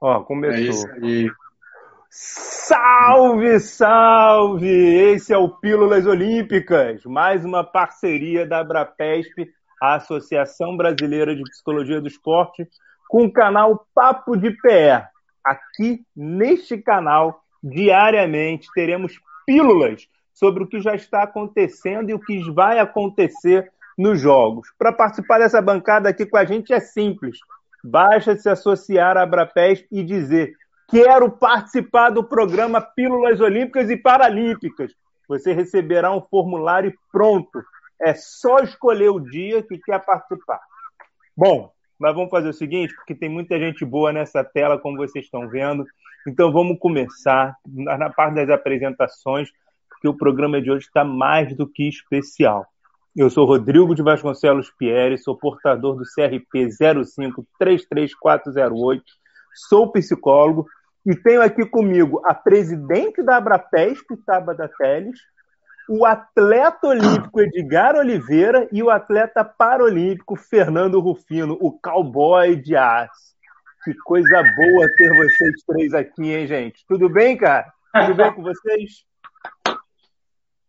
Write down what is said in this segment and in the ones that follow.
Ó, começou. É isso aí. Salve, salve! Esse é o Pílulas Olímpicas, mais uma parceria da Abrapesp, a Associação Brasileira de Psicologia do Esporte, com o canal Papo de Pé. Aqui, neste canal, diariamente, teremos pílulas sobre o que já está acontecendo e o que vai acontecer nos jogos. Para participar dessa bancada aqui com a gente é simples. Basta se associar à Abrapesp e dizer quero participar do programa Pílulas Olímpicas e Paralímpicas. Você receberá um formulário pronto. É só escolher o dia que quer participar. Bom, mas vamos fazer o seguinte, porque tem muita gente boa nessa tela, como vocês estão vendo. Então vamos começar na parte das apresentações, porque o programa de hoje está mais do que especial. Eu sou Rodrigo de Vasconcelos Pierre, sou portador do CRP 0533408, sou psicólogo e tenho aqui comigo a presidente da Abrapesp, Tabata Teles, o atleta olímpico Edgar Oliveira e o atleta paralímpico Fernando Rufino, o cowboy de aço. Que coisa boa ter vocês três aqui, hein, gente? Tudo bem, cara? Tudo bem com vocês?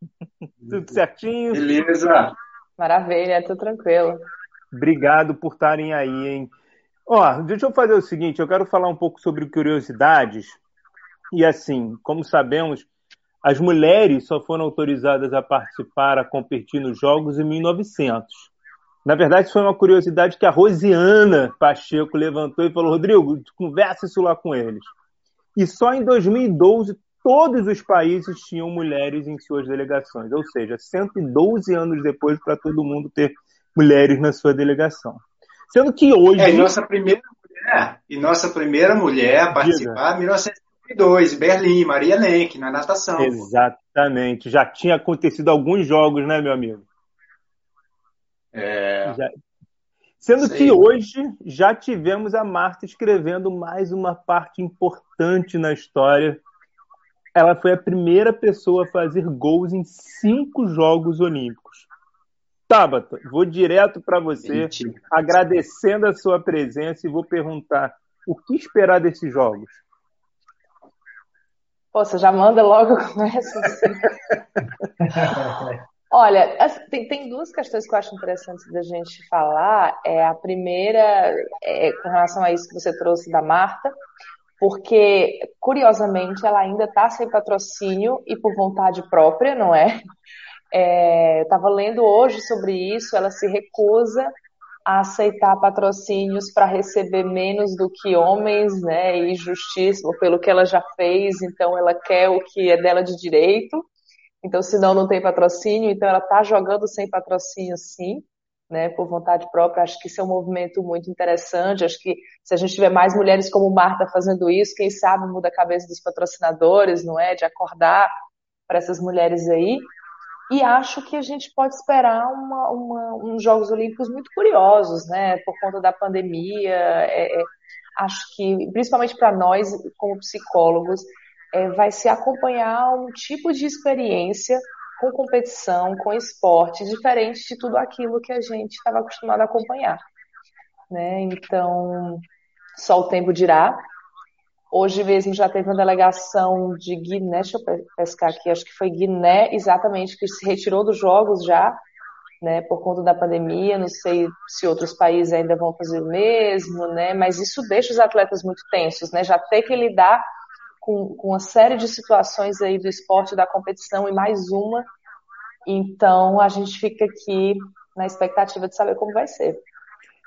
Tudo certinho? Beleza. Maravilha, tudo tranquilo. Obrigado por estarem aí, hein? Ó, deixa eu fazer o seguinte, eu quero falar um pouco sobre curiosidades. E assim, como sabemos, as mulheres só foram autorizadas a participar, a competir nos jogos em 1900. Na verdade, foi uma curiosidade que a Rosiana Pacheco levantou e falou: Rodrigo, conversa isso lá com eles. E só em 2012 todos os países tinham mulheres em suas delegações, ou seja, 112 anos depois para todo mundo ter mulheres na sua delegação. Sendo que hoje. É, nossa primeira mulher, e nossa primeira mulher a participar em 1902, Berlim, Maria Lenk, na natação. Exatamente. Já tinha acontecido alguns jogos, né, meu amigo? É. Já... Sendo Sei. que hoje já tivemos a Marta escrevendo mais uma parte importante na história ela foi a primeira pessoa a fazer gols em cinco Jogos Olímpicos. Tabata, vou direto para você, Mentira. agradecendo a sua presença e vou perguntar o que esperar desses jogos. Pô, você já manda logo com essa. Olha, tem, tem, duas questões que eu acho interessantes da gente falar. É, a primeira é com relação a isso que você trouxe da Marta, porque, curiosamente, ela ainda está sem patrocínio e por vontade própria, não é? é Estava lendo hoje sobre isso, ela se recusa a aceitar patrocínios para receber menos do que homens, né, e justíssimo pelo que ela já fez, então ela quer o que é dela de direito, então senão não tem patrocínio, então ela está jogando sem patrocínio sim, né, por vontade própria. Acho que isso é um movimento muito interessante. Acho que se a gente tiver mais mulheres como Marta fazendo isso, quem sabe muda a cabeça dos patrocinadores, não é? De acordar para essas mulheres aí. E acho que a gente pode esperar uma, uma, uns Jogos Olímpicos muito curiosos, né? Por conta da pandemia. É, é, acho que, principalmente para nós, como psicólogos, é, vai se acompanhar um tipo de experiência com competição, com esporte, diferente de tudo aquilo que a gente estava acostumado a acompanhar. Né? Então, só o tempo dirá. Hoje mesmo já teve uma delegação de Guiné, deixa eu pescar aqui, acho que foi Guiné, exatamente, que se retirou dos jogos já, né, por conta da pandemia. Não sei se outros países ainda vão fazer o mesmo, né, mas isso deixa os atletas muito tensos, né, já ter que lidar com, com uma série de situações aí do esporte da competição e mais uma. Então a gente fica aqui na expectativa de saber como vai ser.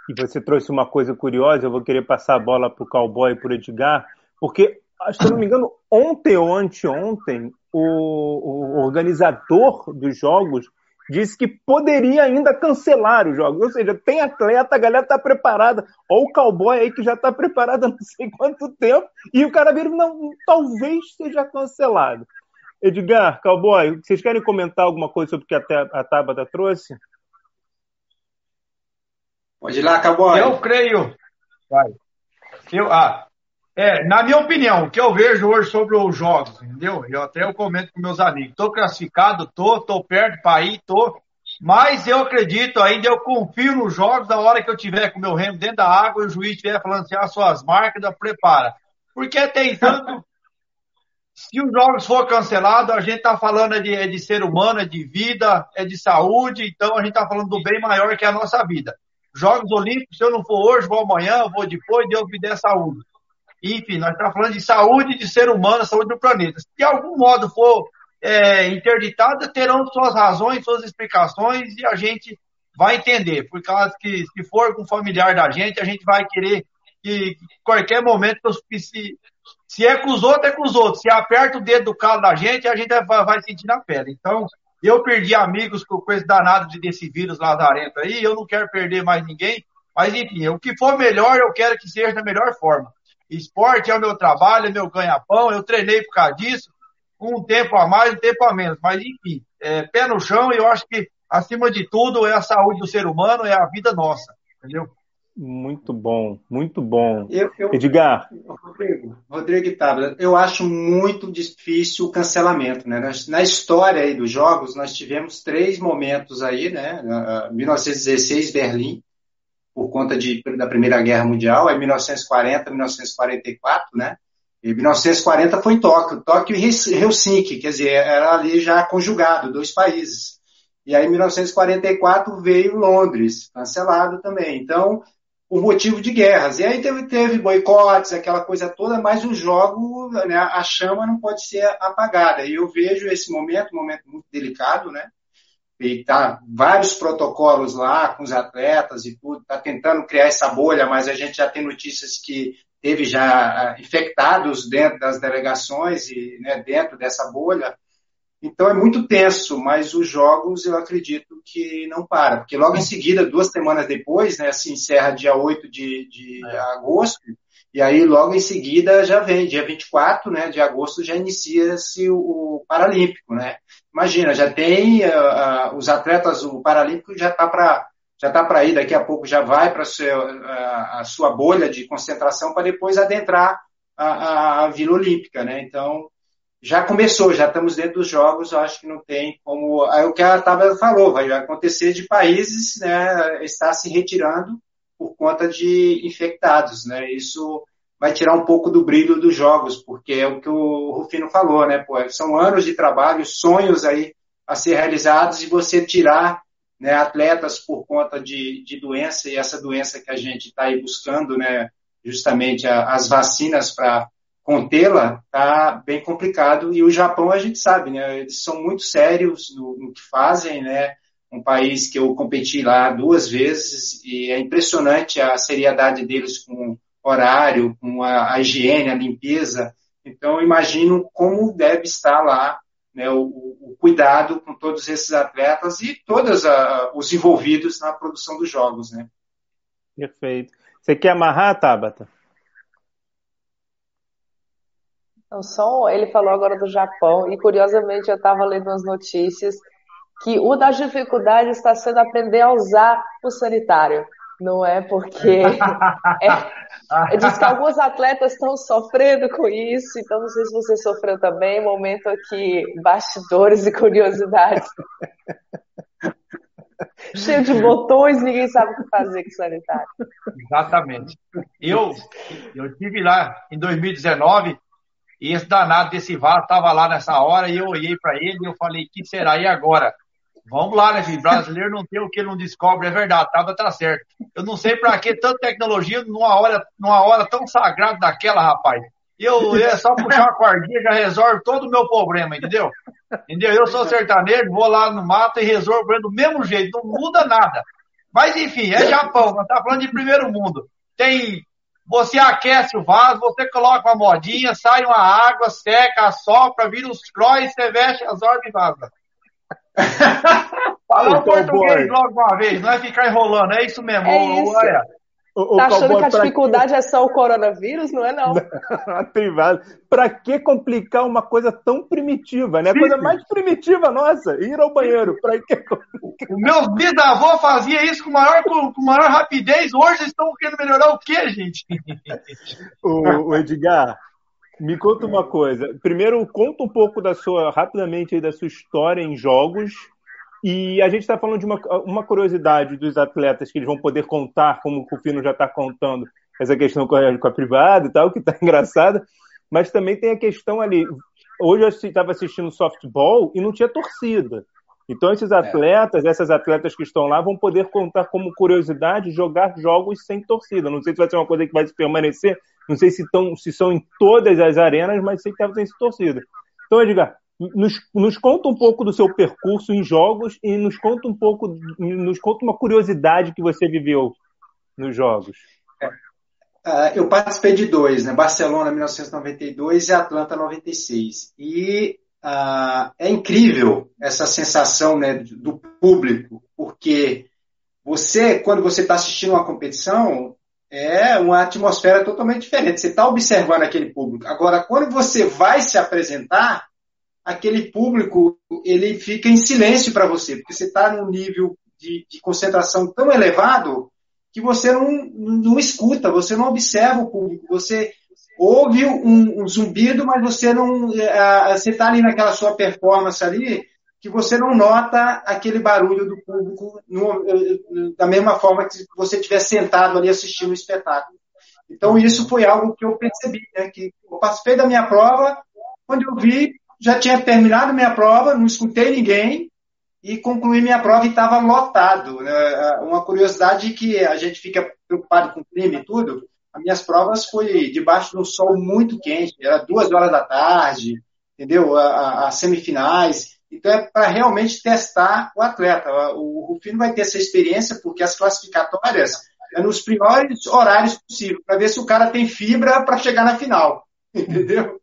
E você trouxe uma coisa curiosa, eu vou querer passar a bola para o cowboy e para o Edgar, porque, se eu não me engano, ontem ou anteontem, o, o organizador dos jogos disse que poderia ainda cancelar os jogos. Ou seja, tem atleta, a galera está preparada. Ou o cowboy aí que já está preparado há não sei quanto tempo, e o cara vira, não, talvez seja cancelado. Edgar, cowboy, vocês querem comentar alguma coisa sobre o que a, a Tabata trouxe? Pode ir lá, cowboy. Eu creio. Vai. Eu, ah, é, na minha opinião, o que eu vejo hoje sobre os jogos, entendeu? Eu até eu comento com meus amigos. Tô classificado, tô, tô perto para ir, tô. Mas eu acredito ainda, eu confio nos jogos, da hora que eu tiver com meu remo dentro da água e o juiz estiver falando assim, as ah, suas marcas, prepara. Porque tem tanto. Se os jogos for cancelado, a gente está falando de, é de ser humano, é de vida, é de saúde, então a gente está falando do bem maior que é a nossa vida. Jogos Olímpicos, se eu não for hoje, vou amanhã, vou depois, Deus me dê saúde. Enfim, nós estamos falando de saúde de ser humano, saúde do planeta. Se de algum modo for é, interditada, terão suas razões, suas explicações e a gente vai entender. Por causa que se for com familiar da gente, a gente vai querer que, qualquer momento se, se é com os outros, é com os outros. Se aperta o dedo do calo da gente, a gente vai, vai sentir na pele. Então, eu perdi amigos com, com esse danado desse vírus lazarento aí, eu não quero perder mais ninguém, mas enfim, o que for melhor, eu quero que seja da melhor forma. Esporte é o meu trabalho, é meu ganha-pão, eu treinei por causa disso, um tempo a mais, um tempo a menos, mas enfim, é, pé no chão, e eu acho que, acima de tudo, é a saúde do ser humano, é a vida nossa, entendeu? Muito bom, muito bom. Eu, eu, Edgar. Rodrigo, Rodrigo e Tabla, eu acho muito difícil o cancelamento. Né? Na, na, história aí dos jogos, nós tivemos três momentos aí, né? 1916, Berlim, por conta de, da Primeira Guerra Mundial, aí 1940, 1944, né? E 1940 foi Tóquio, Tóquio e Helsinki, quer dizer, era ali já conjugado, dois países. E aí, em 1944, veio Londres, cancelado também. Então, por motivo de guerras. E aí teve, teve boicotes, aquela coisa toda, mas o jogo, né, a chama não pode ser apagada. E eu vejo esse momento, um momento muito delicado, né? E tá vários protocolos lá com os atletas e tudo, tá tentando criar essa bolha, mas a gente já tem notícias que teve já ah, infectados dentro das delegações e né, dentro dessa bolha. Então é muito tenso, mas os jogos eu acredito que não para, porque logo em seguida, duas semanas depois, né, se encerra dia 8 de, de é. agosto, e aí logo em seguida já vem, dia 24 né, de agosto já inicia-se o, Paralímpico, né? Imagina, já tem uh, uh, os atletas, o Paralímpico já está para já está para ir, daqui a pouco já vai para uh, a sua bolha de concentração para depois adentrar a, a, a Vila Olímpica, né? Então, já começou, já estamos dentro dos jogos, acho que não tem como. Aí o que a Tabela falou, vai acontecer de países né, estar se retirando por conta de infectados, né? Isso vai tirar um pouco do brilho dos jogos, porque é o que o Rufino falou, né? Pô, são anos de trabalho, sonhos aí a ser realizados e você tirar né, atletas por conta de, de doença e essa doença que a gente está aí buscando, né? Justamente a, as vacinas para contê-la está bem complicado. E o Japão, a gente sabe, né? Eles são muito sérios no, no, que fazem, né? Um país que eu competi lá duas vezes e é impressionante a seriedade deles com horário, com a, a higiene, a limpeza. Então, imagino como deve estar lá né, o, o, cuidado com todos esses atletas e todos os envolvidos na produção dos jogos, né? Perfeito. Você quer amarrar, Tabata? O som, ele falou agora do Japão, e curiosamente eu estava lendo umas notícias que uma das dificuldades está sendo aprender a usar o sanitário. Não é porque. É, diz que alguns atletas estão sofrendo com isso, então não sei se você sofreu também. Momento aqui, bastidores e curiosidades. Cheio de botões, ninguém sabe o que fazer com o sanitário. Exatamente. Eu, eu tive lá em 2019 e esse danado desse VAR estava lá nessa hora e eu olhei para ele e eu falei, que será? E agora? Vamos lá, né, filho? Brasileiro não tem o que não descobre, é verdade, tava tá certo. Eu não sei para que tanta tecnologia numa hora, numa hora tão sagrada daquela, rapaz. Eu é só puxar uma cordinha já resolve todo o meu problema, entendeu? Entendeu? Eu sou sertanejo, vou lá no mato e resolvo do mesmo jeito, não muda nada. Mas enfim, é Japão, nós tá falando de primeiro mundo. Tem você aquece o vaso, você coloca uma modinha, sai uma água, seca, assopra, vira os cróis, você veste as ordens e vaza. Falar o português logo uma vez, não é ficar enrolando, é isso mesmo. É isso. Olha. O, tá achando que a dificuldade que... é só o coronavírus? Não é não. Privado. Pra que complicar uma coisa tão primitiva, né? A coisa mais primitiva nossa, ir ao banheiro. Pra que... O meu bisavô fazia isso com maior, com maior rapidez. Hoje estão querendo melhorar o quê, gente? o, o Edgar, me conta uma coisa. Primeiro, conta um pouco da sua, rapidamente, da sua história em jogos e a gente está falando de uma, uma curiosidade dos atletas que eles vão poder contar, como o Rufino já está contando, essa questão com a, com a privada e tal, que está engraçada, mas também tem a questão ali. Hoje eu estava assistindo softball e não tinha torcida. Então, esses é. atletas, é. essas atletas que estão lá, vão poder contar como curiosidade jogar jogos sem torcida. Não sei se vai ser uma coisa que vai permanecer, não sei se, tão, se são em todas as arenas, mas sei que estava sem torcida. Então, Edgar, nos, nos, conta um pouco do seu percurso em jogos e nos conta um pouco, nos conta uma curiosidade que você viveu nos jogos. Uh, eu participei de dois, né? Barcelona 1992 e Atlanta 96. E uh, é incrível essa sensação né, do público, porque você, quando você está assistindo uma competição, é uma atmosfera totalmente diferente. Você está observando aquele público. Agora, quando você vai se apresentar, aquele público ele fica em silêncio para você, porque você está num nível de, de concentração tão elevado que você não, não escuta, você não observa o público, você ouve um, um zumbido, mas você não, uh, você está ali naquela sua performance ali, que você não nota aquele barulho do público no, da mesma forma que você estiver sentado ali assistindo o espetáculo. Então isso foi algo que eu percebi, né, que eu participei da minha prova, quando eu vi, já tinha terminado minha prova, não escutei ninguém, e concluí minha prova e estava lotado. Né? Uma curiosidade que a gente fica preocupado com o clima e tudo, as minhas provas foi debaixo de um sol muito quente, era duas horas da tarde, entendeu? As semifinais. Então é para realmente testar o atleta. O Rufino vai ter essa experiência porque as classificatórias é nos piores horários possíveis, para ver se o cara tem fibra para chegar na final, entendeu?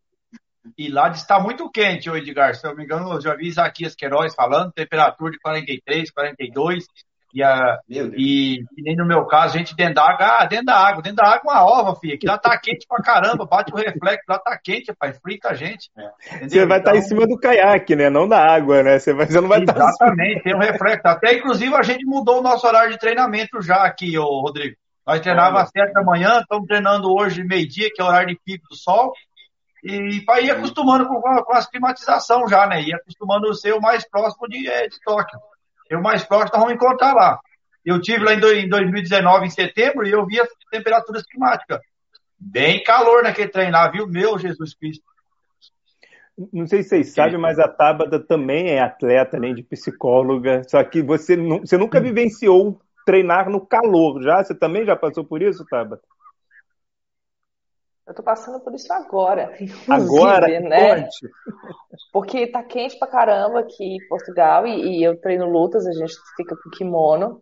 E lá está muito quente, o Edgar. Se eu não me engano, eu já vi Isaquias Queiroz falando, temperatura de 43, 42. E, a, e, e, nem no meu caso, a gente dentro da água, ah, dentro da água, dentro da água uma ova, filha, que lá tá quente pra caramba, bate o reflexo, lá tá quente, pai, frita a gente. É. Você vai estar tá em então cima do caiaque, né? Não da água, né? Você, vai, você não vai estar. Tá Exatamente, tem um reflexo. Até inclusive a gente mudou o nosso horário de treinamento já aqui, ô Rodrigo. Nós treinávamos às sete da manhã, estamos treinando hoje meio-dia, que é o horário de pico do sol. E para ir acostumando com, com as climatização já, né? E acostumando a ser o mais próximo de, é, de Tóquio. E o mais próximo nós vamos encontrar lá. Eu tive lá em, do, em 2019, em setembro, e eu vi as temperaturas climáticas. Bem calor naquele trem lá, viu? Meu Jesus Cristo. Não sei se vocês sabem, mas a Tabata também é atleta, além de psicóloga. Só que você, você nunca vivenciou treinar no calor, já? Você também já passou por isso, Tabata? Eu tô passando por isso agora. Agora, né? Porque tá quente pra caramba aqui em Portugal e, e, eu treino lutas, a gente fica com kimono.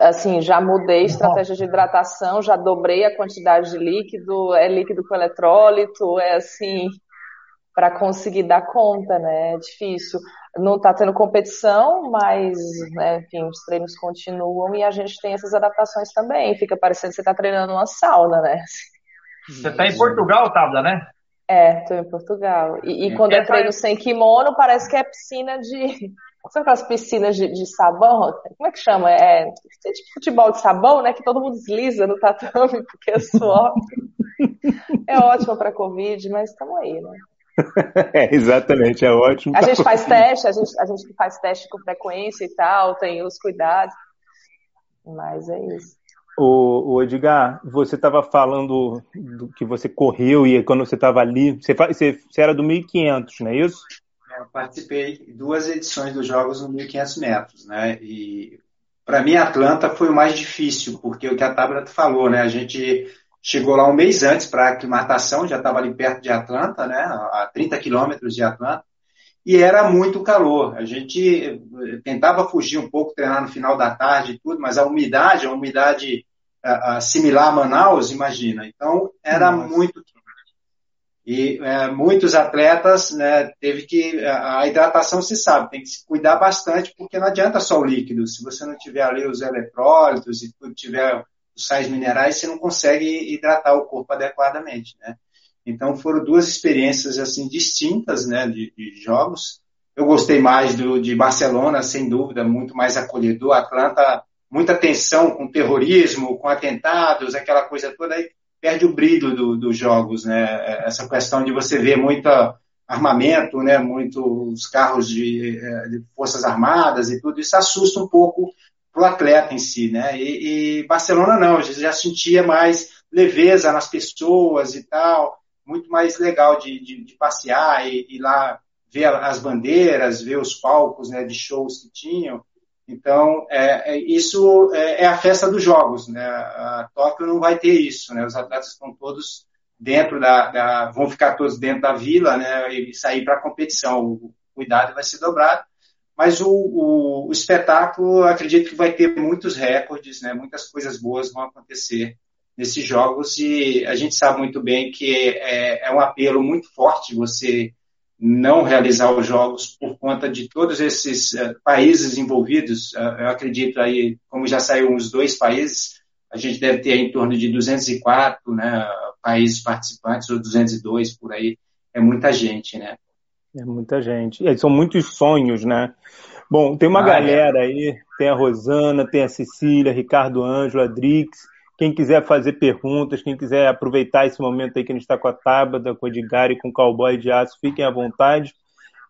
Assim, já mudei a estratégia de hidratação, já dobrei a quantidade de líquido, é líquido com eletrólito, é assim, para conseguir dar conta, né? É difícil. Não tá tendo competição, mas, né, enfim, os treinos continuam e a gente tem essas adaptações também. Fica parecendo que você tá treinando uma sauna, né? Você está em Portugal, Tabla, né? É, estou em Portugal. E, e quando é, é treino sem kimono, parece que é piscina de. Sabe aquelas piscinas de, de sabão? Como é que chama? É, é tipo futebol de sabão, né? Que todo mundo desliza no tatame porque é suor. é ótimo para Covid, mas estamos aí, né? É, exatamente, é ótimo. A gente faz teste, a gente, a gente faz teste com frequência e tal, tem os cuidados. Mas é isso. O, o Edgar, você estava falando do que você correu e quando você estava ali, você, você, você, era do 1500, não é isso? Eu participei duas edições dos Jogos no 1500 metros, né? E para mim Atlanta foi o mais difícil, porque o que a Tabata falou, né? A gente chegou lá um mês antes para a aclimatação, já estava ali perto de Atlanta, né? A 30 quilômetros de Atlanta e era muito calor. A gente tentava fugir um pouco, treinar no final da tarde e tudo, mas a umidade, a umidade uh, similar a Manaus, imagina. Então, era Nossa. muito. E uh, muitos atletas, né, teve que. A, a hidratação se sabe, tem que se cuidar bastante, porque não adianta só o líquido. Se você não tiver ali os eletrólitos e tudo, tiver os sais minerais, você não consegue hidratar o corpo adequadamente, né? Então foram duas experiências assim distintas, né, de, de jogos. Eu gostei mais do de Barcelona, sem dúvida, muito mais acolhedor. Atlanta muita tensão com terrorismo, com atentados, aquela coisa toda, aí perde o brilho do, dos jogos, né? Essa questão de você ver muito armamento, né? Muitos carros de, é, de forças armadas e tudo isso assusta um pouco o atleta em si, né? E, e Barcelona não, já sentia mais leveza nas pessoas e tal, muito mais legal de, de, de passear e ir lá ver as bandeiras, ver os palcos né, de shows que tinham. Então, é, é, isso é, é, a festa dos jogos. Né? A Tóquio não vai ter isso. Né? Os atletas estão todos dentro da, da, vão ficar todos dentro da vila né? e sair para a competição. O cuidado vai ser dobrado. Mas o, o, o, espetáculo, acredito que vai ter muitos recordes, né? muitas coisas boas vão acontecer nesses jogos e a gente sabe muito bem que é, é um apelo muito forte você não realizar os jogos por conta de todos esses uh, países envolvidos. Uh, eu acredito aí, como já saiu uns dois países, a gente deve ter em torno de 204 né, países participantes, ou 202 por aí. É muita gente, né? É muita gente. E são muitos sonhos, né? Bom, tem uma ah, é. galera é. aí, tem a Rosana, tem a Cecília, Ricardo Ângelo, a Drix, quem quiser fazer perguntas, quem quiser aproveitar esse momento aí que a gente está com a Tábada, com o Edgar e com o Cowboy de Aço, fiquem à vontade.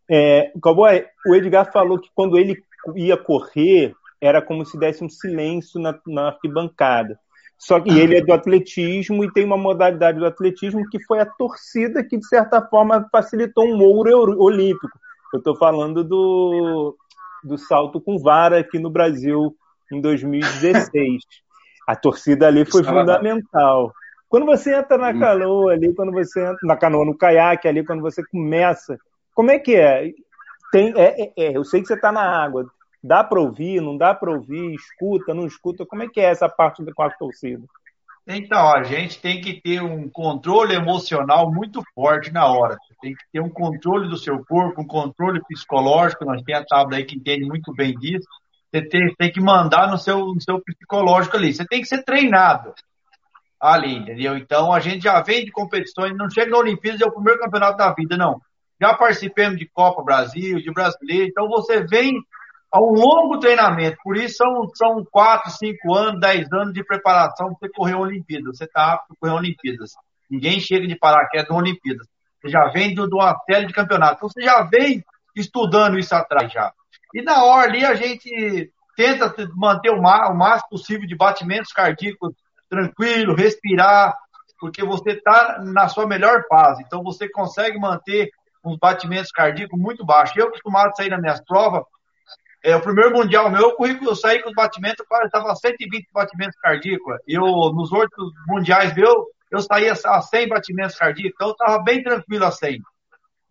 É, Cowboy, o Edgar falou que quando ele ia correr, era como se desse um silêncio na, na arquibancada. Só que ele é do atletismo e tem uma modalidade do atletismo que foi a torcida que, de certa forma, facilitou um ouro olímpico. Eu estou falando do, do salto com vara aqui no Brasil em 2016. A torcida ali foi fundamental. Quando você entra na canoa ali, quando você entra na canoa, no caiaque ali, quando você começa, como é que é? Tem, é, é, é eu sei que você está na água. Dá para ouvir, não dá para ouvir, escuta, não escuta? Como é que é essa parte com a torcida? Então, a gente tem que ter um controle emocional muito forte na hora. Tem que ter um controle do seu corpo, um controle psicológico. Nós temos a tábua aí que entende muito bem disso. Você tem, tem que mandar no seu, no seu psicológico ali. Você tem que ser treinado ali, entendeu? Então a gente já vem de competições, não chega na Olimpíada, é o primeiro campeonato da vida, não. Já participamos de Copa Brasil, de Brasileiro, então você vem a um longo treinamento, por isso são, são 4, 5 anos, 10 anos de preparação para você correr a Olimpíada. Você está apto para correr Olimpíadas. Ninguém chega de paraquedas na Olimpíadas. Você já vem de uma série de campeonatos. Então você já vem estudando isso atrás já. E na hora ali a gente tenta manter o, máximo possível de batimentos cardíacos tranquilo, respirar, porque você está na sua melhor fase. Então você consegue manter uns batimentos cardíacos muito baixos. Eu costumado sair nas minhas provas, é, o primeiro mundial meu, eu saí com os batimentos, quase estava 120 batimentos cardíacos. Eu, nos outros mundiais meu, eu saía a 100 batimentos cardíacos, então eu estava bem tranquilo a 100.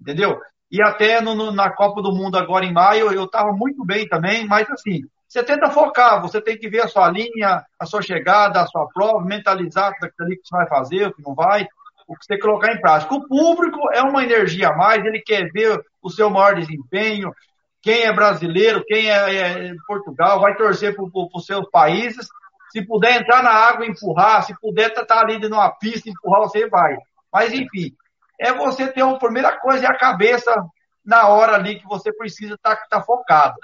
Entendeu? E até no, no, na Copa do Mundo agora em maio, eu estava muito bem também, mas assim, você tenta focar, você tem que ver a sua linha, a sua chegada, a sua prova, mentalizar aquilo que você vai fazer, o que não vai, o que você colocar em prática. O público é uma energia a mais, ele quer ver o seu maior desempenho, quem é brasileiro, quem é, é Portugal, vai torcer para os seus países. Se puder entrar na água empurrar, se puder estar tá, tá ali numa pista empurrar, você vai. Mas enfim, é você ter a primeira coisa é a cabeça na hora ali que você precisa estar tá, tá focado.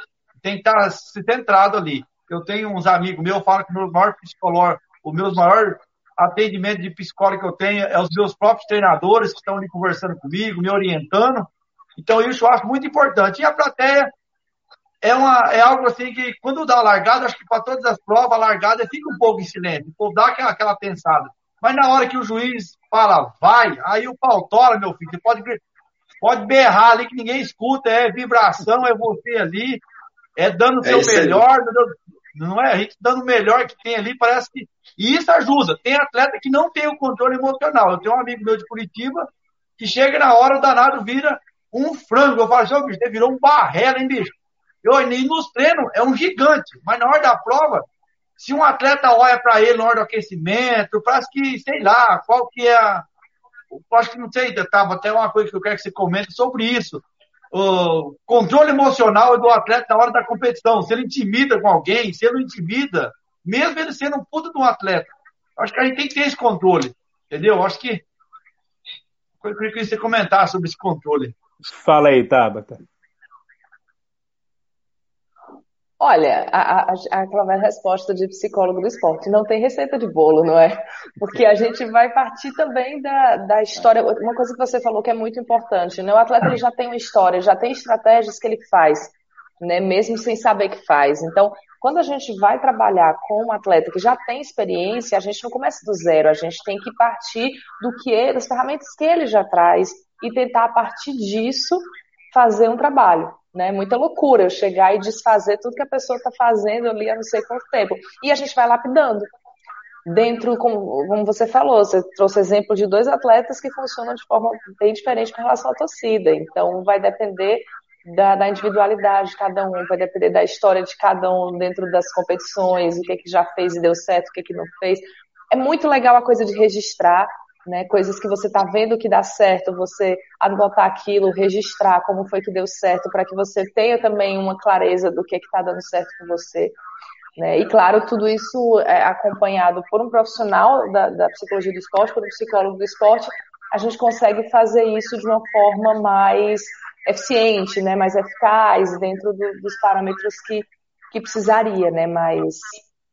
Tem que estar tá centrado ali. Eu tenho uns amigos meus, eu falo que o meu maior psicólogo, o meu maior atendimento de psicólogo que eu tenho é os meus próprios treinadores que estão ali conversando comigo, me orientando. Então isso eu acho muito importante. E a plateia é, uma, é algo assim que quando dá a largada, acho que para todas as provas, a largada fica um pouco em silêncio, o dá aquela, aquela pensada. Mas na hora que o juiz fala, vai, aí o pau tora, meu filho. Você pode, pode berrar ali que ninguém escuta, é vibração, é você ali, é dando o seu é melhor, não é? A gente dando o melhor que tem ali, parece que. E isso ajuda. Tem atleta que não tem o controle emocional. Eu tenho um amigo meu de Curitiba que chega na hora, o danado vira um frango. Eu falo assim, bicho, você virou um barrela, hein, bicho? Eu, e nos treinos é um gigante, mas na hora da prova, se um atleta olha para ele na hora do aquecimento, parece que, sei lá, qual que é a. Acho que não sei, tava até uma coisa que eu quero que você comente sobre isso. O controle emocional do atleta na hora da competição. Se ele intimida com alguém, se ele não intimida, mesmo ele sendo um puta de um atleta. Acho que a gente tem que ter esse controle. Entendeu? Acho que. Eu queria que você comentasse sobre esse controle. Fala aí, Tabata. Olha, a, a, aquela resposta de psicólogo do esporte, não tem receita de bolo, não é? Porque a gente vai partir também da, da história. Uma coisa que você falou que é muito importante, né? O atleta ele já tem uma história, já tem estratégias que ele faz, né? Mesmo sem saber que faz. Então, quando a gente vai trabalhar com um atleta que já tem experiência, a gente não começa do zero, a gente tem que partir do que ele, das ferramentas que ele já traz e tentar a partir disso fazer um trabalho. Né? Muita loucura eu chegar e desfazer tudo que a pessoa está fazendo ali há não sei quanto tempo. E a gente vai lapidando. Dentro, como, como você falou, você trouxe exemplo de dois atletas que funcionam de forma bem diferente com relação à torcida. Então, vai depender da, da, individualidade de cada um, vai depender da história de cada um dentro das competições, o que, que já fez e deu certo, o que, que não fez. É muito legal a coisa de registrar, né, coisas que você está vendo que dá certo, você anotar aquilo, registrar como foi que deu certo, para que você tenha também uma clareza do que está dando certo com você. Né? E claro, tudo isso é acompanhado por um profissional da, da psicologia do esporte, por um psicólogo do esporte, a gente consegue fazer isso de uma forma mais eficiente, né, mais eficaz dentro do, dos parâmetros que, que precisaria, né,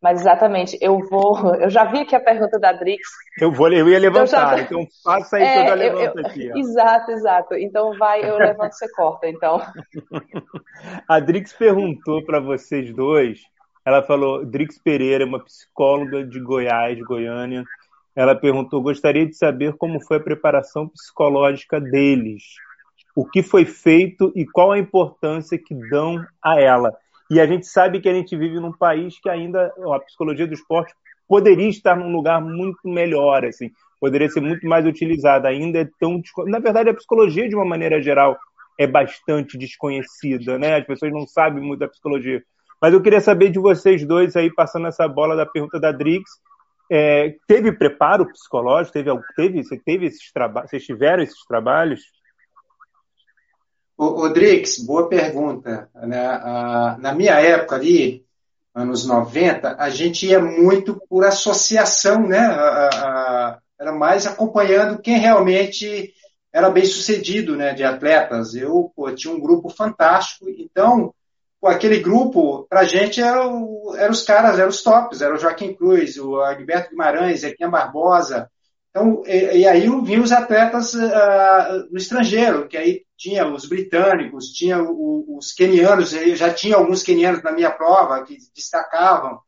mas exatamente, eu vou, eu já vi aqui a pergunta da Drix. Eu vou, eu ia levantar, já, então faça aí é, que eu já levanto eu, aqui. Ó. Exato, exato, então vai, eu levanto, você corta, então. a Drix perguntou para vocês dois, ela falou, Drix Pereira, uma psicóloga de Goiás, Goiânia, ela perguntou, gostaria de saber como foi a preparação psicológica deles, o que foi feito e qual a importância que dão a ela. E a gente sabe que a gente vive num país que ainda a psicologia do esporte poderia estar num lugar muito melhor, assim, poderia ser muito mais utilizada. Ainda é tão, na verdade, a psicologia de uma maneira geral é bastante desconhecida, né? As pessoas não sabem muito da psicologia. Mas eu queria saber de vocês dois aí passando essa bola da pergunta da Drix. É, teve preparo psicológico? Teve, teve, você teve esses trabalhos? Vocês tiveram esses trabalhos? Rodrigues, boa pergunta. Né? Na minha época ali, anos 90, a gente ia muito por associação, né? Era mais acompanhando quem realmente era bem sucedido, né? De atletas. Eu pô, tinha um grupo fantástico, então pô, aquele grupo, para gente, eram era os caras, eram os tops, era o Joaquim Cruz, o Agberto Guimarães, Zequinha Barbosa, então, e, e aí vinham os atletas uh, no estrangeiro, que aí tinha os britânicos, tinha os quenianos, eu já tinha alguns quenianos na minha prova que destacavam.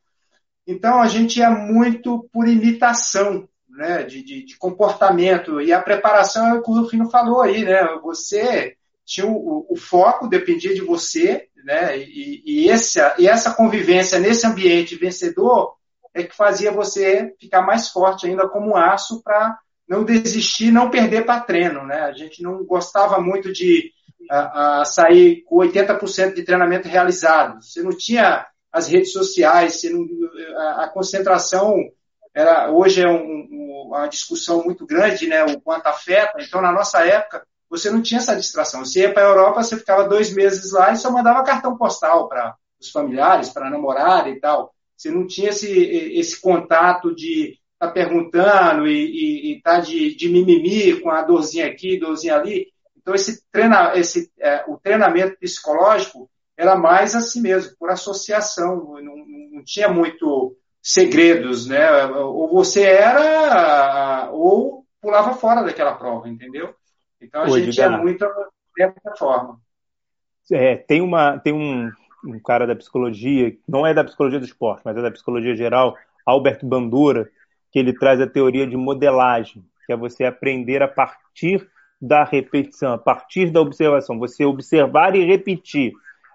Então, a gente ia muito por imitação, né, de, de, de comportamento. E a preparação é o que o Rufino falou aí, né? Você tinha o, o foco, dependia de você, né? E, e, e essa convivência nesse ambiente vencedor é que fazia você ficar mais forte ainda como aço para não desistir, não perder para treino, né? A gente não gostava muito de a, a sair com 80% de treinamento realizado. Você não tinha as redes sociais, não, a, a, concentração era hoje é um, um, uma discussão muito grande, né? O quanto afeta. Então, na nossa época, você não tinha essa distração. Você ia para a Europa, você ficava dois meses lá e só mandava cartão postal para os familiares, para namorar e tal. Você não tinha esse, esse contato de tá perguntando e estar tá de, de mimimi com a dorzinha aqui, dorzinha ali. Então, esse, treina, esse é, o treinamento psicológico era mais assim mesmo, por associação, não, não tinha muito segredos, né? Ou você era, ou pulava fora daquela prova, entendeu? Então a Oi, gente tinha muito dessa forma. É, tem, uma, tem um, um cara da psicologia, não é da psicologia do esporte, mas é da psicologia geral, Albert Bandura, que ele traz a teoria de modelagem, que é você aprender a partir da repetição, a partir da observação, você observar e repetir.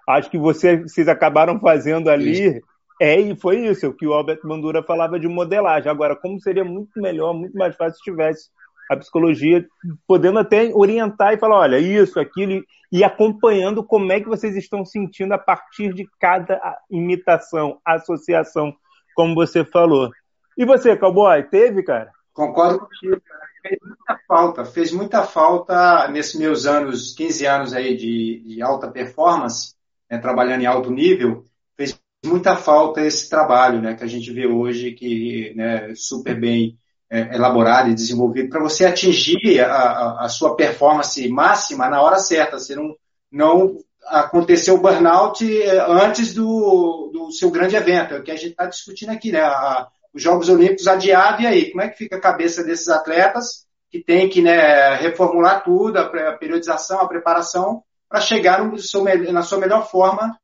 Acho que você, vocês acabaram fazendo ali, isso. é e foi isso, o que o Albert Bandura falava de modelagem. Agora, como seria muito melhor, muito mais fácil se tivesse a psicologia podendo até orientar e falar, olha, isso, aquilo, e acompanhando como é que vocês estão sentindo a partir de cada imitação, associação, como você falou. E você, cowboy, teve, cara? Concordo contigo. Fez muita falta, fez muita falta nesses meus anos, 15 anos aí de, de alta performance, né, trabalhando em alto nível, fez muita falta esse trabalho, né, que a gente vê hoje que né, super bem é, elaborado e desenvolvido para você atingir a, a, sua performance máxima na hora certa. Você não, não aconteceu o burnout é, antes do, do seu grande evento, é o que a gente está discutindo aqui, né? A, os Jogos Olímpicos adiados, e aí? Como é que fica a cabeça desses atletas que tem que né, reformular tudo, a periodização, a preparação, para chegar seu, na sua melhor forma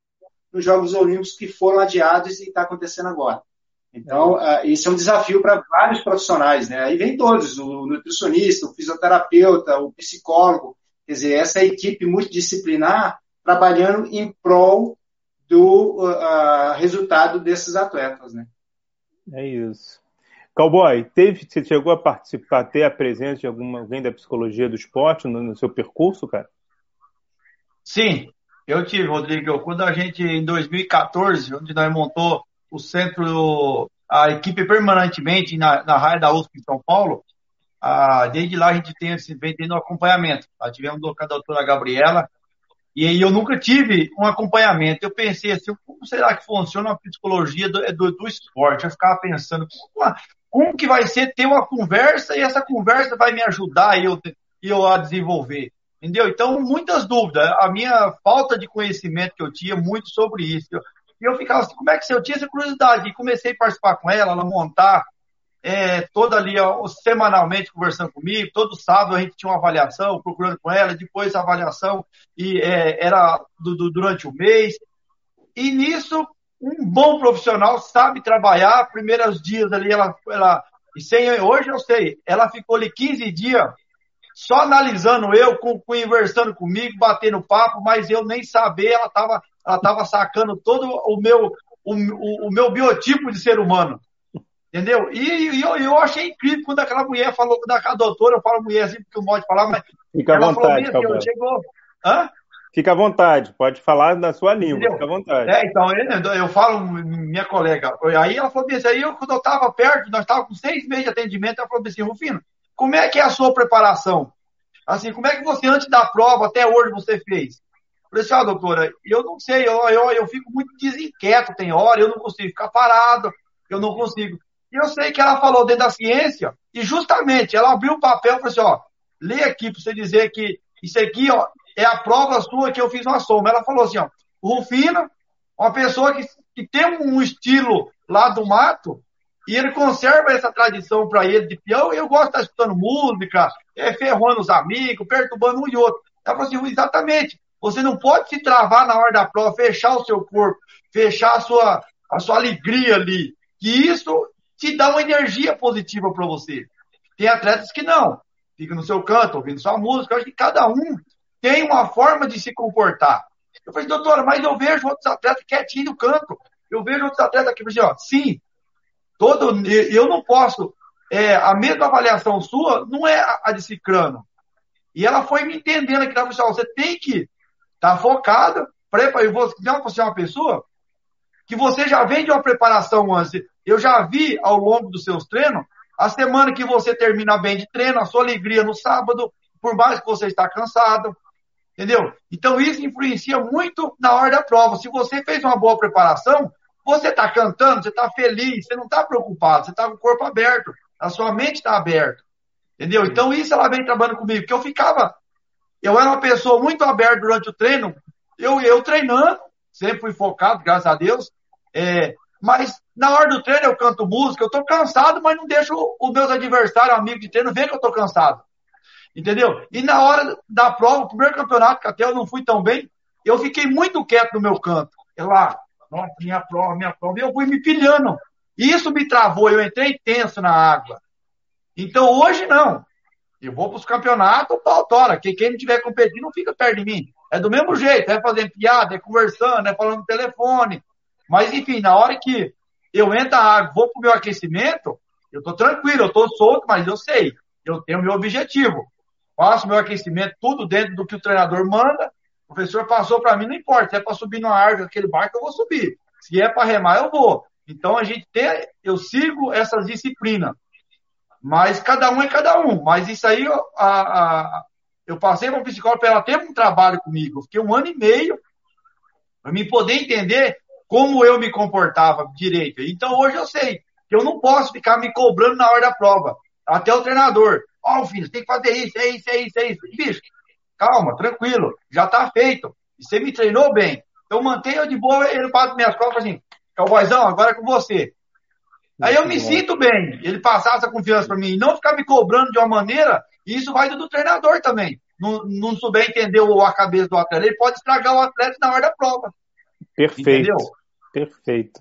nos Jogos Olímpicos que foram adiados e está acontecendo agora. Então, uh, isso é um desafio para vários profissionais, né? Aí vem todos, o nutricionista, o fisioterapeuta, o psicólogo, quer dizer, essa equipe multidisciplinar trabalhando em prol do uh, resultado desses atletas, né? É isso. Cowboy, teve, você chegou a participar, ter a presença de alguma, alguém da psicologia do esporte no, no seu percurso, cara? Sim, eu tive, Rodrigo. Quando a gente, em 2014, onde nós montou o centro, a equipe permanentemente na, na raia da USP em São Paulo, desde lá a gente tem, vem tendo acompanhamento. Nós tivemos a doutora Gabriela, e aí eu nunca tive um acompanhamento. Eu pensei assim, como será que funciona a psicologia do, do, do esporte? Eu ficava pensando, como, como, que vai ser ter uma conversa e essa conversa vai me ajudar eu, eu a desenvolver? Entendeu? Então, muitas dúvidas. A minha falta de conhecimento que eu tinha muito sobre isso. E eu ficava assim, como é que eu tinha essa curiosidade? E comecei a participar com ela, ela montar é, toda ali, ó, semanalmente conversando comigo, todo sábado a gente tinha uma avaliação, procurando com ela, depois a avaliação e é, era do, do, durante o mês. E nisso, um bom profissional sabe trabalhar, primeiros dias ali, ela, ela e sem, hoje eu sei, ela ficou ali 15 dias só analisando eu, conversando comigo, batendo papo, mas eu nem saber, ela estava ela tava sacando todo o meu, o, o, o, meu biotipo de ser humano. Entendeu? E, e eu, eu achei incrível quando aquela mulher falou, da a doutora, eu falo mulher assim, porque eu modo de falar, mas. Fica à vontade, falou assim, chegou. Hã? Fica à vontade, pode falar na sua língua, Entendeu? fica à vontade. É, então, eu, eu falo, minha colega, aí ela falou assim, aí eu, quando eu estava perto, nós estávamos com seis meses de atendimento, ela falou assim, Rufino, como é que é a sua preparação? Assim, como é que você, antes da prova, até hoje, você fez? Eu falei assim, ah, doutora, eu não sei, eu, eu, eu fico muito desinquieto, tem hora, eu não consigo ficar parado, eu não consigo. E eu sei que ela falou dentro da ciência, e justamente ela abriu o papel e falou assim, ó, lê aqui para você dizer que isso aqui, ó, é a prova sua que eu fiz uma soma. Ela falou assim, ó, Rufino, uma pessoa que, que tem um estilo lá do mato, e ele conserva essa tradição para ele de peão, eu gosto de estar escutando música, é, ferrando os amigos, perturbando um e outro. Ela falou assim, exatamente, você não pode se travar na hora da prova, fechar o seu corpo, fechar a sua, a sua alegria ali, que isso te dá uma energia positiva para você. Tem atletas que não, fica no seu canto, ouvindo sua música, eu acho que cada um tem uma forma de se comportar. Eu falei, doutora, mas eu vejo outros atletas quietinhos no canto, eu vejo outros atletas eu falei, ó, sim, todo, eu não posso, é, a mesma avaliação sua não é a, de Cicrano. E ela foi me entendendo aqui, ela falou, você tem que estar tá focada, prepara, você não você é uma pessoa que você já vem de uma preparação antes. Eu já vi ao longo dos seus treinos, a semana que você termina bem de treino, a sua alegria no sábado, por mais que você está cansado, entendeu? Então isso influencia muito na hora da prova. Se você fez uma boa preparação, você está cantando, você está feliz, você não está preocupado, você está com o corpo aberto, a sua mente está aberta. Entendeu? Então isso ela vem trabalhando comigo, porque eu ficava, eu era uma pessoa muito aberta durante o treino, eu, eu treinando, sempre fui focado, graças a Deus, é, mas na hora do treino eu canto música, eu estou cansado, mas não deixo os meus adversários, amigos de treino, ver que eu estou cansado. Entendeu? E na hora da prova, o primeiro campeonato, que até eu não fui tão bem, eu fiquei muito quieto no meu canto. Eu lá, nossa, minha prova, minha prova. E eu fui me pilhando. Isso me travou, eu entrei tenso na água. Então hoje não. Eu vou para os campeonatos, pau tora. Que quem não estiver competindo não fica perto de mim. É do mesmo jeito, é fazendo piada, é conversando, é falando no telefone. Mas enfim, na hora que eu entro na água, vou para o meu aquecimento, eu estou tranquilo, eu estou solto, mas eu sei. Eu tenho meu objetivo. Faço meu aquecimento, tudo dentro do que o treinador manda. O professor passou para mim, não importa, se é para subir numa árvore, aquele barco, eu vou subir. Se é para remar, eu vou. Então a gente tem, eu sigo essas disciplinas. Mas cada um é cada um. Mas isso aí, a, a, eu passei para o psicólogo ela ter um trabalho comigo. Eu fiquei um ano e meio para me poder entender como eu me comportava direito. Então hoje eu sei que eu não posso ficar me cobrando na hora da prova. Até o treinador. Ó, oh, filho, tem que fazer isso, é isso, é isso, é isso. Bicho, calma, tranquilo, já está feito. Você me treinou bem. Então mantenha de boa, ele bate minhas costas assim, Calvoizão, agora é com você. Aí eu me sinto bem, ele passar essa confiança para mim, e não ficar me cobrando de uma maneira, e isso vai do treinador também. Não, não souber entender a cabeça do atleta, ele pode estragar o atleta na hora da prova. Perfeito. Entendeu? Perfeito.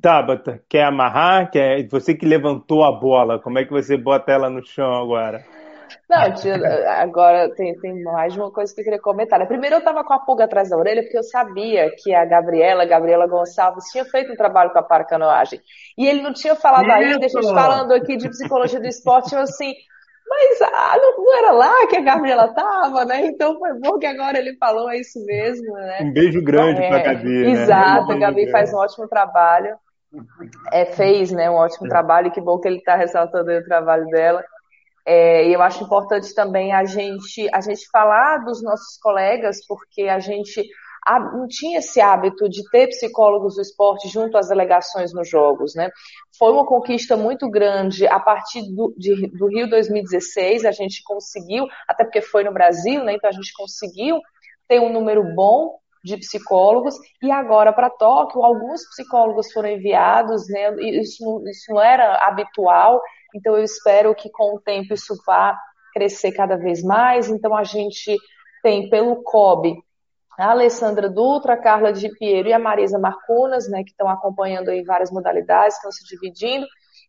Tabata, quer amarrar? Quer... Você que levantou a bola, como é que você bota ela no chão agora? Não, tia, agora tem, tem mais uma coisa que eu queria comentar. Né? Primeiro, eu estava com a pulga atrás da orelha, porque eu sabia que a Gabriela, Gabriela Gonçalves, tinha feito um trabalho com a paracanoagem. E ele não tinha falado Isso. ainda, a gente falando aqui de psicologia do esporte, eu assim, mas ah, não, não, era lá que a Gabriela estava, né? Então foi bom que agora ele falou, é isso mesmo, né? Um beijo grande é, para a Gabi. Exato, né? a Gabi faz um ótimo trabalho. É, fez né, um ótimo é. trabalho, que bom que ele está ressaltando o trabalho dela. É, e eu acho importante também a gente, a gente falar dos nossos colegas, porque a gente não tinha esse hábito de ter psicólogos do esporte junto às delegações nos jogos, né? Foi uma conquista muito grande a partir do, de, do Rio 2016, a gente conseguiu, até porque foi no Brasil, né? Então a gente conseguiu ter um número bom de psicólogos e agora para Tóquio alguns psicólogos foram enviados, né? Isso isso não era habitual, então eu espero que com o tempo isso vá crescer cada vez mais. Então a gente tem pelo COB a Alessandra Dutra, a Carla de Piero e a Marisa Marcunas, né, que estão acompanhando aí várias modalidades, estão se dividindo.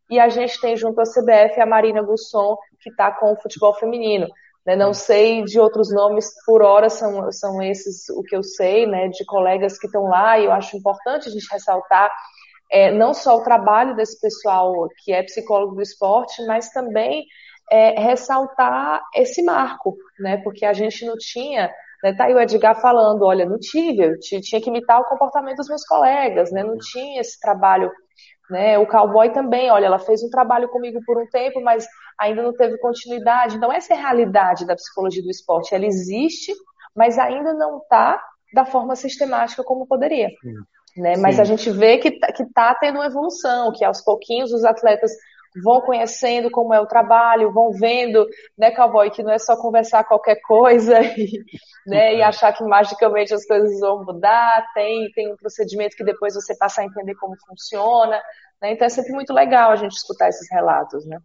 E a gente tem junto à CBF a Marina Gusson, que está com o futebol feminino. Né, não sei de outros nomes, por hora são, são esses o que eu sei, né, de colegas que estão lá, e eu acho importante a gente ressaltar é, não só o trabalho desse pessoal que é psicólogo do esporte, mas também é, ressaltar esse marco, né, porque a gente não tinha né? Tá aí o Edgar falando, olha, não tive, eu tinha que imitar o comportamento dos meus colegas, né? Não tinha esse trabalho, né? O cowboy também, olha, ela fez um trabalho comigo por um tempo, mas ainda não teve continuidade. Então essa é a realidade da psicologia do esporte. Ela existe, mas ainda não está da forma sistemática como poderia. Né? Mas a gente vê que está que tá tendo uma evolução, que aos pouquinhos os atletas vão conhecendo como é o trabalho, vão vendo, né, cowboy, que não é só conversar qualquer coisa e, né, e achar que magicamente as coisas vão mudar, tem, tem um procedimento que depois você passa a entender como funciona, né, então é sempre muito legal a gente escutar esses relatos, né.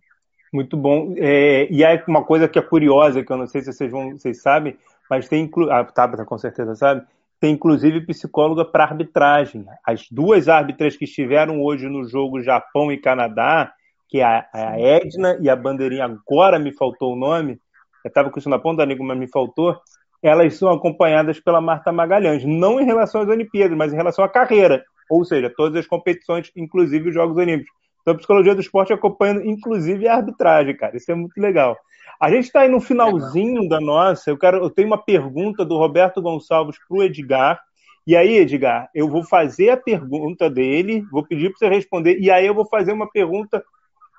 Muito bom. É, e é uma coisa que é curiosa, que eu não sei se vocês, vão, vocês sabem, mas tem, a Tabata com certeza sabe, tem inclusive psicóloga para arbitragem. As duas árbitras que estiveram hoje no jogo Japão e Canadá, que é a, a Edna e a Bandeirinha, agora me faltou o nome, eu estava com isso na ponta da língua, mas me faltou, elas são acompanhadas pela Marta Magalhães, não em relação às Olimpíadas, mas em relação à carreira, ou seja, todas as competições, inclusive os Jogos Olímpicos. Então, a psicologia do esporte acompanhando, inclusive, a arbitragem, cara. Isso é muito legal. A gente está aí no finalzinho da nossa. Eu quero, eu tenho uma pergunta do Roberto Gonçalves para o Edgar. E aí, Edgar, eu vou fazer a pergunta dele, vou pedir para você responder, e aí eu vou fazer uma pergunta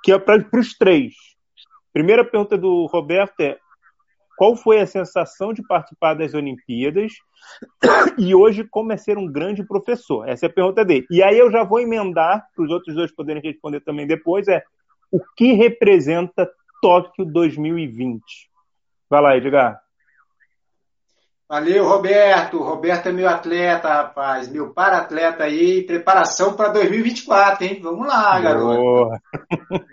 que é para os três. Primeira pergunta do Roberto é: qual foi a sensação de participar das Olimpíadas e hoje como é ser um grande professor? Essa é a pergunta dele. E aí eu já vou emendar para os outros dois poderem responder também depois é o que representa Tóquio 2020? Vai lá, Edgar. Valeu, Roberto. Roberto é meu atleta, rapaz. Meu para-atleta aí. Preparação para 2024, hein? Vamos lá, garoto.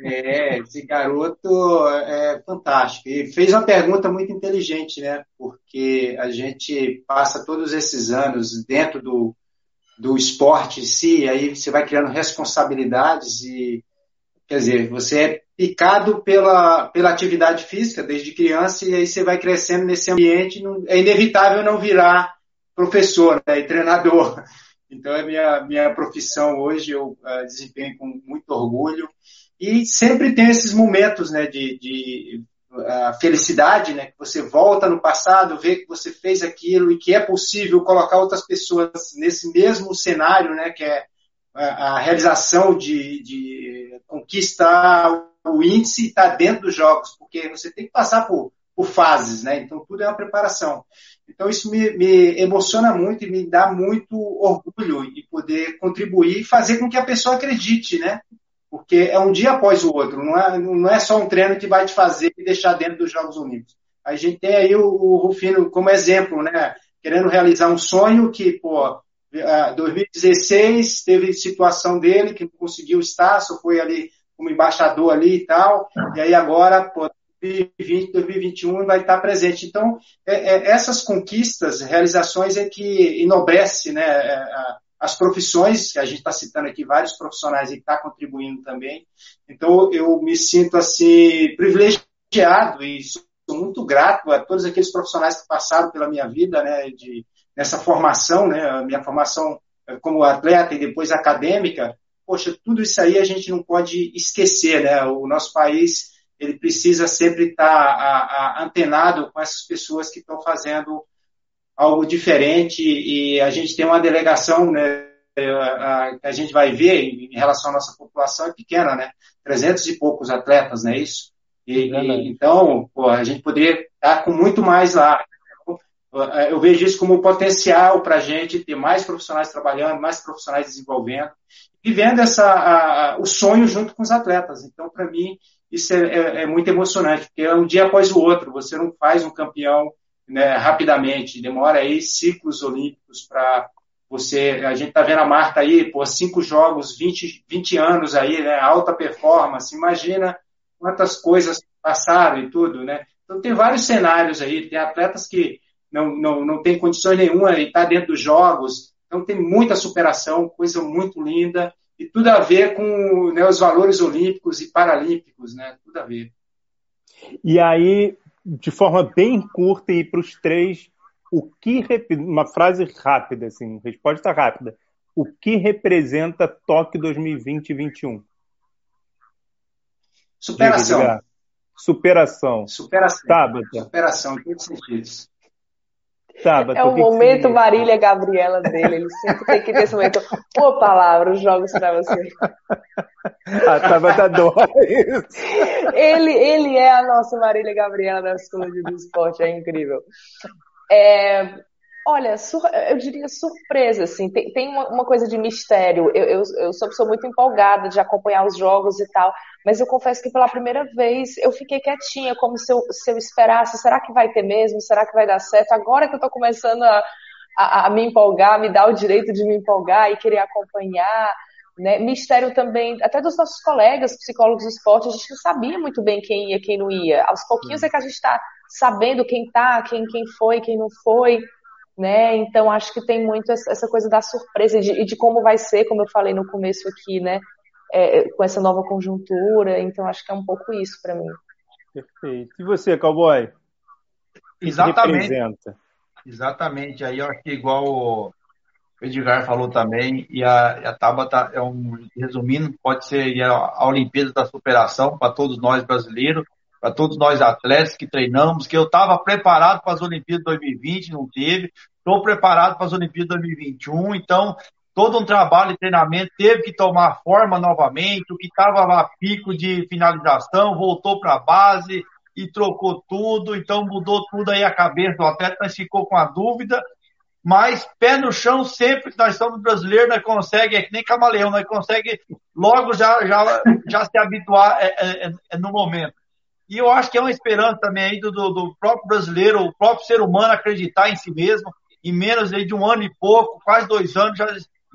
É, esse garoto é fantástico. E fez uma pergunta muito inteligente, né? Porque a gente passa todos esses anos dentro do, do esporte em si, e aí você vai criando responsabilidades e, quer dizer, você é picado pela, pela atividade física desde criança e aí você vai crescendo nesse ambiente, é inevitável não virar professor né, e treinador. Então é minha, minha profissão hoje, eu uh, desempenho com muito orgulho e sempre tem esses momentos né, de, de uh, felicidade, né, que você volta no passado, vê que você fez aquilo e que é possível colocar outras pessoas nesse mesmo cenário, né, que é a, a realização de, de conquistar o índice está dentro dos jogos, porque você tem que passar por, por fases, né? Então tudo é uma preparação. Então isso me, me, emociona muito e me dá muito orgulho em poder contribuir e fazer com que a pessoa acredite, né? Porque é um dia após o outro, não é, não é só um treino que vai te fazer e deixar dentro dos Jogos Olímpicos. A gente tem aí o, o Rufino como exemplo, né? Querendo realizar um sonho que, pô, 2016 teve situação dele que não conseguiu estar, só foi ali como embaixador ali e tal, e aí agora, pô, 2020, 2021 vai estar presente. Então, é, é, essas conquistas, realizações é que enobrece né, é, a, as profissões, que a gente está citando aqui vários profissionais que estão tá contribuindo também. Então, eu me sinto assim privilegiado e sou muito grato a todos aqueles profissionais que passaram pela minha vida, né, de, nessa formação, né, a minha formação como atleta e depois acadêmica. Poxa, tudo isso aí a gente não pode esquecer, né? O nosso país ele precisa sempre estar tá, antenado com essas pessoas que estão fazendo algo diferente e a gente tem uma delegação, né, a, a gente vai ver em relação à nossa população é pequena, né, 300 e poucos atletas, não é isso? E, e, então, pô, a gente poderia estar com muito mais lá. Eu vejo isso como um potencial para a gente ter mais profissionais trabalhando, mais profissionais desenvolvendo, vivendo essa, a, a, o sonho junto com os atletas. Então, para mim, isso é, é, é, muito emocionante, porque é um dia após o outro. Você não faz um campeão né, rapidamente, demora aí ciclos olímpicos para você. A gente está vendo a Marta aí, por cinco jogos, 20, 20 anos aí, né, alta performance. Imagina quantas coisas passaram e tudo, né? Então tem vários cenários aí, tem atletas que não, não, não tem condições nenhuma e está dentro dos jogos, então tem muita superação, coisa muito linda, e tudo a ver com né, os valores olímpicos e paralímpicos, né? Tudo a ver. E aí, de forma bem curta e para os três, o que uma frase rápida, assim, resposta rápida. O que representa Tóquio 2020 e 2021? Superação. Superação. Superação. Tábata. Superação em todos os sentidos. Tábata, é o, momento Marília Gabriela dele. Ele sempre tem que ter esse momento. Uma palavra, os jogos para você. A Tabata adora isso. Ele, ele é a nossa Marília Gabriela da Psicologia do Esporte, é incrível. É, Olha, sur... eu diria surpresa, assim, tem, tem uma, uma, coisa de mistério. Eu, eu, eu sou pessoa muito empolgada de acompanhar os jogos e tal, mas eu confesso que pela primeira vez eu fiquei quietinha, como se eu, se eu esperasse, será que vai ter mesmo? Será que vai dar certo? Agora que eu tô começando a, a, a me empolgar, me dar o direito de me empolgar e querer acompanhar, né? Mistério também, até dos nossos colegas psicólogos do esporte, a gente não sabia muito bem quem ia, quem não ia. Aos pouquinhos é que a gente está sabendo quem tá, quem, quem foi, quem não foi né? Então acho que tem muito essa coisa da surpresa e de, de, como vai ser, como eu falei no começo aqui, né? É, com essa nova conjuntura. Então acho que é um pouco isso para mim. Perfeito. E você, cowboy? Exatamente. Exatamente. Aí eu acho que igual o Edgar falou também, e a, a Tabata é um, resumindo, pode ser a, a Olimpíada da Superação para todos nós brasileiros, para todos nós atletas que treinamos, que eu estava preparado para as Olimpíadas 2020, não teve, estou preparado para as Olimpíadas 2021, então todo um trabalho de treinamento teve que tomar forma novamente, o que estava a pico de finalização voltou para a base e trocou tudo, então mudou tudo aí a cabeça do atleta, mas ficou com a dúvida, mas pé no chão sempre que nós somos brasileiros, nós consegue, é que nem camaleão, nós consegue logo já, já, já se habituar é, é, é, no momento. E eu acho que é uma esperança também aí do, do, próprio brasileiro, o próprio ser humano acreditar em si mesmo. Em menos de um ano e pouco, quase dois anos, já,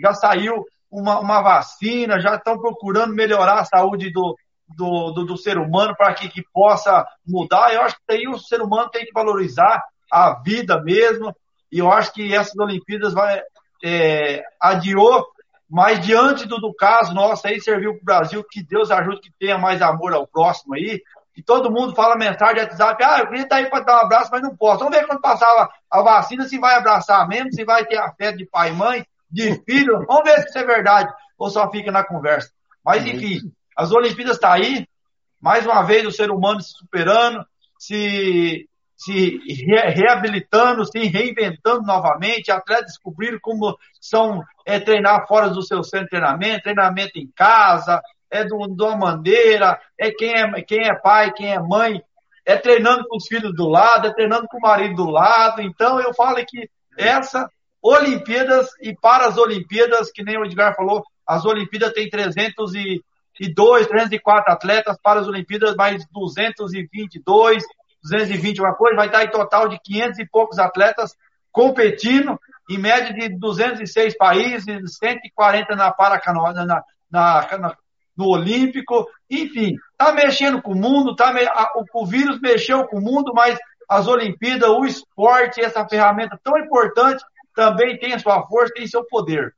já saiu uma, uma vacina, já estão procurando melhorar a saúde do, do, do, do ser humano para que, que possa mudar. Eu acho que aí o ser humano tem que valorizar a vida mesmo. E eu acho que essas Olimpíadas vai, é, adiou, mas diante do, do caso nosso aí, serviu para o Brasil, que Deus ajude que tenha mais amor ao próximo aí, que todo mundo fala mensagem WhatsApp, ah, eu queria estar aí para dar um abraço, mas não posso. Vamos ver quando passar a vacina se vai abraçar mesmo, se vai ter afeto de pai e mãe, de filho. Vamos ver se isso é verdade ou só fica na conversa. Mas enfim, as Olimpíadas estão tá aí, mais uma vez o ser humano se superando, se, se re, reabilitando, se reinventando novamente, atletas descobriram como são é, treinar fora do seu centro de treinamento, treinamento em casa, é de uma maneira, é quem, é quem é pai, quem é mãe, é treinando com os filhos do lado, é treinando com o marido do lado. Então eu falo que essa Olimpíadas e para as Olimpíadas, que nem o Edgar falou, as Olimpíadas tem 302, 304 atletas, para as Olimpíadas mais 222, 220 uma coisa, vai estar em total de 500 e poucos atletas competindo, em média de 206 países, 140 na Paracanoa, na, na, na, no Olímpico, enfim, está mexendo com o mundo, tá, o, o vírus mexeu com o mundo, mas as Olimpíadas, o esporte, essa ferramenta tão importante, também tem a sua força, tem seu poder.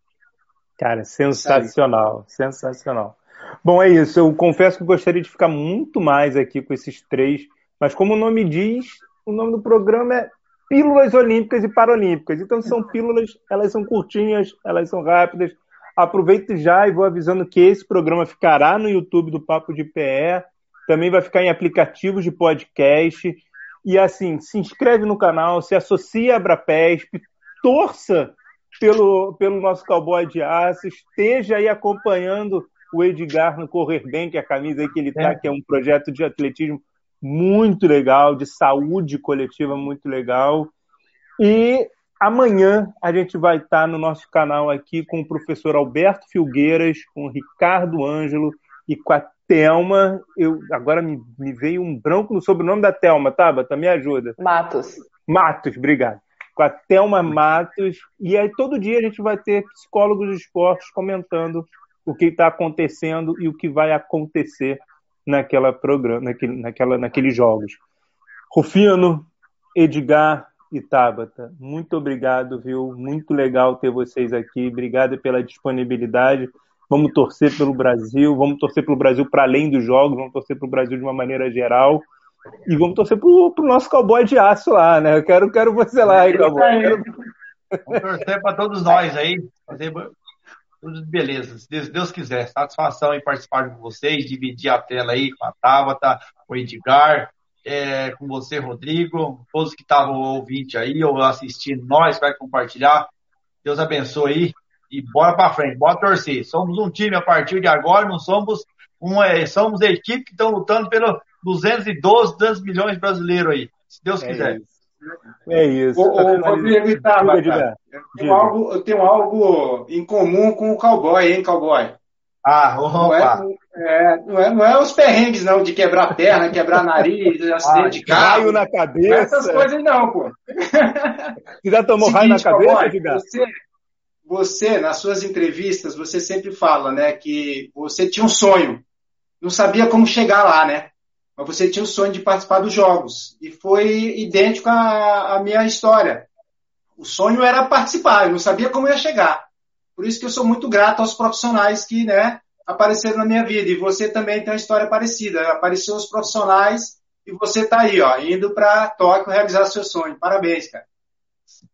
Cara, sensacional, sensacional. Bom, é isso. Eu confesso que gostaria de ficar muito mais aqui com esses três, mas como o nome diz, o nome do programa é Pílulas Olímpicas e Paralímpicas. Então são pílulas, elas são curtinhas, elas são rápidas. Aproveito já e vou avisando que esse programa ficará no YouTube do Papo de PE, também vai ficar em aplicativos de podcast. E assim, se inscreve no canal, se associa à Abrapesp, torça pelo, pelo nosso cowboy de aço, esteja aí acompanhando o Edgar no Correr Bem, que é a camisa aí que ele está, é. que é um projeto de atletismo muito legal, de saúde coletiva muito legal. E amanhã a gente vai estar tá no nosso canal aqui com o professor Alberto Filgueiras, com o Ricardo Ângelo e com a Telma, eu agora me, me veio um branco no sobrenome da Telma, Tabata, me ajuda. Matos. Matos, obrigado. Com a Telma Matos. E aí todo dia a gente vai ter psicólogos de esportes comentando o que está acontecendo e o que vai acontecer naquela programa, naquele, naquela, naqueles jogos. Rufino, Edgar e Tabata, muito obrigado, viu? Muito legal ter vocês aqui. Obrigado pela disponibilidade vamos torcer pelo Brasil, vamos torcer pelo Brasil para além dos jogos, vamos torcer pelo Brasil de uma maneira geral. E vamos torcer pro, pro nosso cowboy de aço lá, né? Eu quero, quero você lá, hein, cowboy. Quero... Vamos torcer para todos nós aí, fazer tudo beleza, se Deus, Deus, quiser. Satisfação em participar com vocês, dividir a tela aí com a Tabata, com o Edgar, é, com você, Rodrigo, todos que estavam ouvindo aí ou assistindo nós, vai compartilhar. Deus abençoe aí e bora para frente, bora torcer. Somos um time a partir de agora, não somos uma, é, somos a equipe que estão lutando pelo 212, 200 milhões brasileiros aí, se Deus é quiser. Isso. É isso. O, o Rodrigo Itaba, eu, tenho algo, eu tenho algo em comum com o cowboy, hein, cowboy? Ah, opa. Não é, é, não, é, não é os perrengues, não, de quebrar perna, quebrar nariz, acidente ah, de carro. Raio na cabeça. É essas coisas, não, pô. Você já tomou Seguinte, raio na cabeça, cowboy, Você, você, nas suas entrevistas, você sempre fala, né, que você tinha um sonho, não sabia como chegar lá, né? Mas você tinha o sonho de participar dos jogos. E foi idêntico à, à minha história. O sonho era participar, eu não sabia como ia chegar. Por isso que eu sou muito grato aos profissionais que, né, apareceram na minha vida. E você também tem uma história parecida. Apareceu os profissionais e você está aí, ó, indo para Tóquio realizar seu sonho. Parabéns, cara.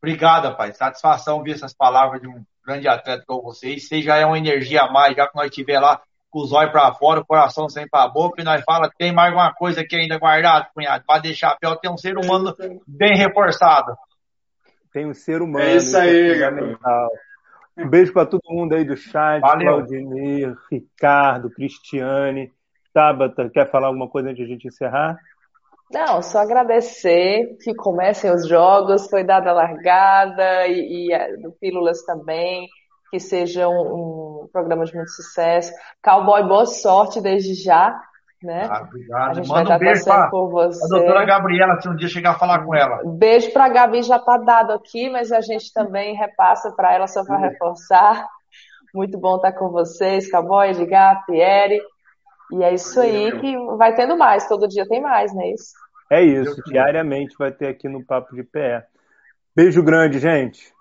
Obrigado, pai. Satisfação ouvir essas palavras de um grande atleta como vocês. Você já é uma energia a mais, já que nós estiver lá com os olhos para fora, o coração sem para a boca, e nós fala tem mais alguma coisa aqui ainda guardado, cunhado, para deixar pior, tem um ser humano bem reforçado. Tem um ser humano. É isso aí, é Um beijo para todo mundo aí do chat, Valeu. Claudinei, Ricardo, Cristiane, Tabata, quer falar alguma coisa antes de a gente encerrar? Não, só agradecer que comecem os jogos, foi dada a largada e, e do Pílulas também, que seja um, um, programa de muito sucesso. Cowboy, boa sorte desde já, né? Ah, obrigado. A gente Manda vai um beijo para a doutora Gabriela, se um dia chegar a falar com ela. Beijo para a Gabi, já está dado aqui, mas a gente também repassa para ela só para reforçar. Muito bom estar com vocês, Cowboy, Edgar, Pierre. E é isso aí que vai tendo mais, todo dia tem mais, não é isso? É isso, diariamente vai ter aqui no Papo de Pé. Beijo grande, gente.